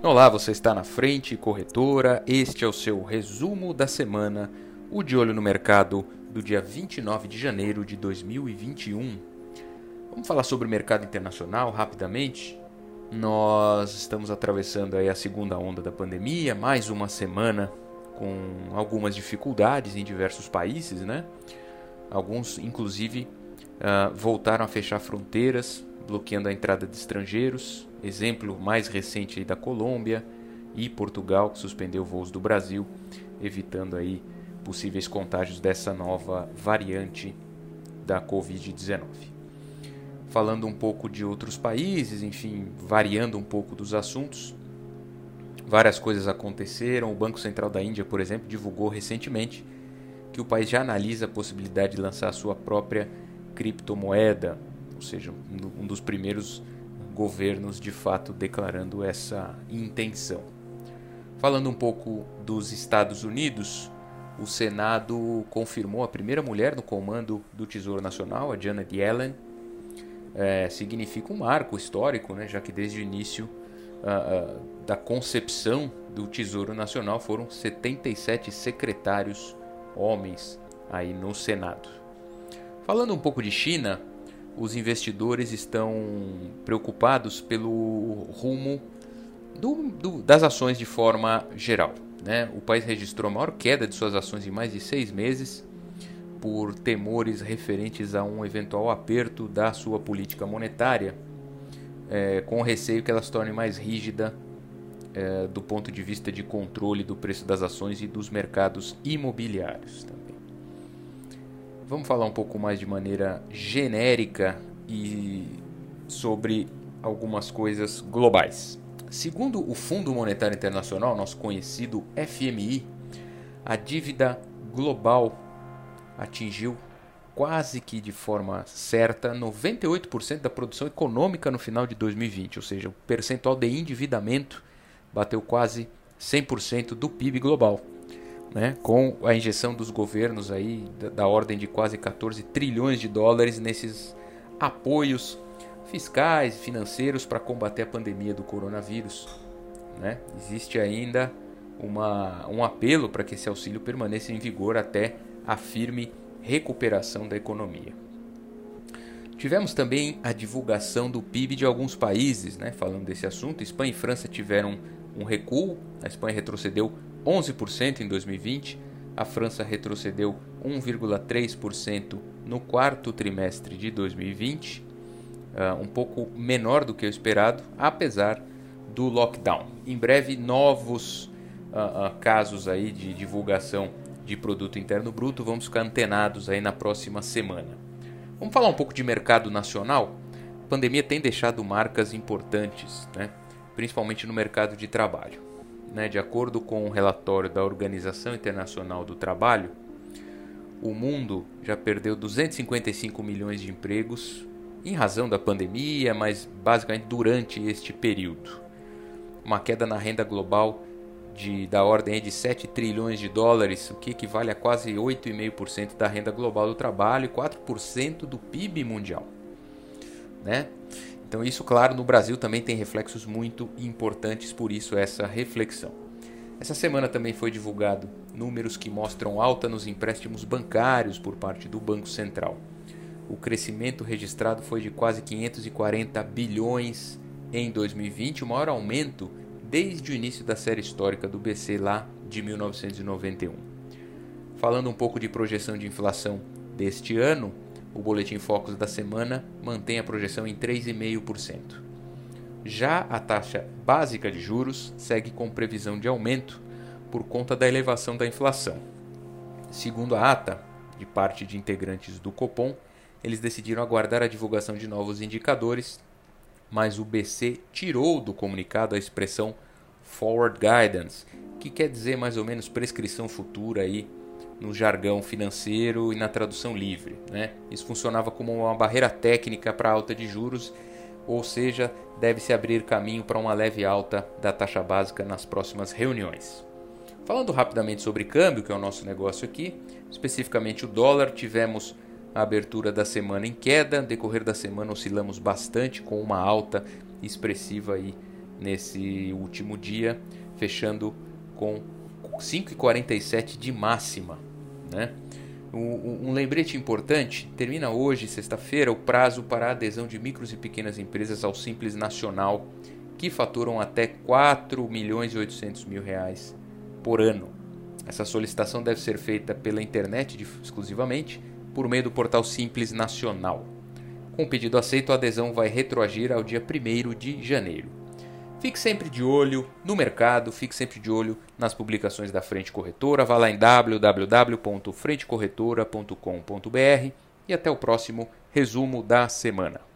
Olá, você está na frente, corretora. Este é o seu resumo da semana, o de olho no mercado do dia 29 de janeiro de 2021. Vamos falar sobre o mercado internacional rapidamente. Nós estamos atravessando aí a segunda onda da pandemia, mais uma semana com algumas dificuldades em diversos países, né? Alguns, inclusive, uh, voltaram a fechar fronteiras, bloqueando a entrada de estrangeiros. Exemplo mais recente da Colômbia e Portugal, que suspendeu voos do Brasil, evitando aí possíveis contágios dessa nova variante da Covid-19. Falando um pouco de outros países, enfim, variando um pouco dos assuntos, várias coisas aconteceram. O Banco Central da Índia, por exemplo, divulgou recentemente que o país já analisa a possibilidade de lançar a sua própria criptomoeda, ou seja, um dos primeiros governos de fato declarando essa intenção. Falando um pouco dos Estados Unidos, o Senado confirmou a primeira mulher no comando do Tesouro Nacional, a Janet Yellen. É, significa um marco histórico, né, já que desde o início uh, uh, da concepção do Tesouro Nacional foram 77 secretários homens aí no Senado. Falando um pouco de China, os investidores estão preocupados pelo rumo do, do, das ações de forma geral. Né? O país registrou a maior queda de suas ações em mais de seis meses por temores referentes a um eventual aperto da sua política monetária, é, com receio que ela se torne mais rígida é, do ponto de vista de controle do preço das ações e dos mercados imobiliários. Tá? Vamos falar um pouco mais de maneira genérica e sobre algumas coisas globais. Segundo o Fundo Monetário Internacional, nosso conhecido FMI, a dívida global atingiu quase que de forma certa 98% da produção econômica no final de 2020, ou seja, o percentual de endividamento bateu quase 100% do PIB global né, com a injeção dos governos aí da, da, ordem de quase 14 trilhões de dólares nesses apoios fiscais financeiros para combater a pandemia do coronavírus. Né? Existe ainda uma, um apelo para que esse auxílio permaneça em vigor até a firme recuperação da economia. Tivemos também a divulgação do PIB de alguns países, né? falando desse assunto. Espanha e França tiveram um recuo, a Espanha retrocedeu 11% em 2020, a França retrocedeu 1,3% no quarto trimestre de 2020, uh, ah, um pouco menor do que o esperado, apesar do lockdown. Em breve, novos uh, uh, casos aí de divulgação de produto interno bruto, vamos ficar antenados aí na próxima semana. Vamos falar um pouco de mercado nacional. A pandemia tem deixado marcas importantes, né? principalmente no mercado de trabalho né, de acordo com um relatório da Organização Internacional do Trabalho, o mundo já perdeu 255 milhões de empregos em razão da pandemia, mas basicamente durante este período. Uma queda na renda global de, da ordem de 7 trilhões de dólares, o que equivale a quase 8,5% da renda global do trabalho e 4% do PIB mundial. Né? Então, isso, claro, no Brasil também tem reflexos muito importantes, por isso essa reflexão. Essa semana também foi divulgado números que mostram alta nos empréstimos bancários por parte do Banco Central. O crescimento registrado foi de quase 540 bilhões em 2020, o maior aumento desde o início da série histórica do BC lá de 1991. Falando um pouco de projeção de inflação deste ano, o Boletim Focus da semana mantém a projeção em 3,5%. Já a taxa básica de juros segue com previsão de aumento por conta da elevação da inflação. Segundo a ata, de parte de integrantes do Copom, eles decidiram aguardar a divulgação de novos indicadores, mas o BC tirou do comunicado a expressão forward guidance, que quer dizer mais ou menos prescrição futura aí no jargão financeiro e na tradução livre. Né? Isso funcionava como uma barreira técnica para alta de juros, ou seja, deve-se abrir caminho para uma leve alta da taxa básica nas próximas reuniões. Falando rapidamente sobre câmbio, que é o nosso negócio aqui, especificamente o dólar, tivemos a abertura da semana em queda, decorrer da semana oscilamos bastante com uma alta expressiva aí nesse último dia, fechando com 5,47 de máxima. Né? Um, lembrete importante: termina hoje, sexta-feira, o prazo para a adesão de micros e pequenas empresas ao Simples Nacional, que faturam até 4 milhões e 800 mil reais por ano. Essa solicitação deve ser feita pela internet exclusivamente por meio do portal Simples Nacional. Com o pedido aceito, a adesão vai retroagir ao dia 1 de janeiro. Fique sempre de olho no mercado, fique sempre de olho nas publicações da Frente Corretora. Vá lá em www.frentecorretora.com.br e até o próximo resumo da semana.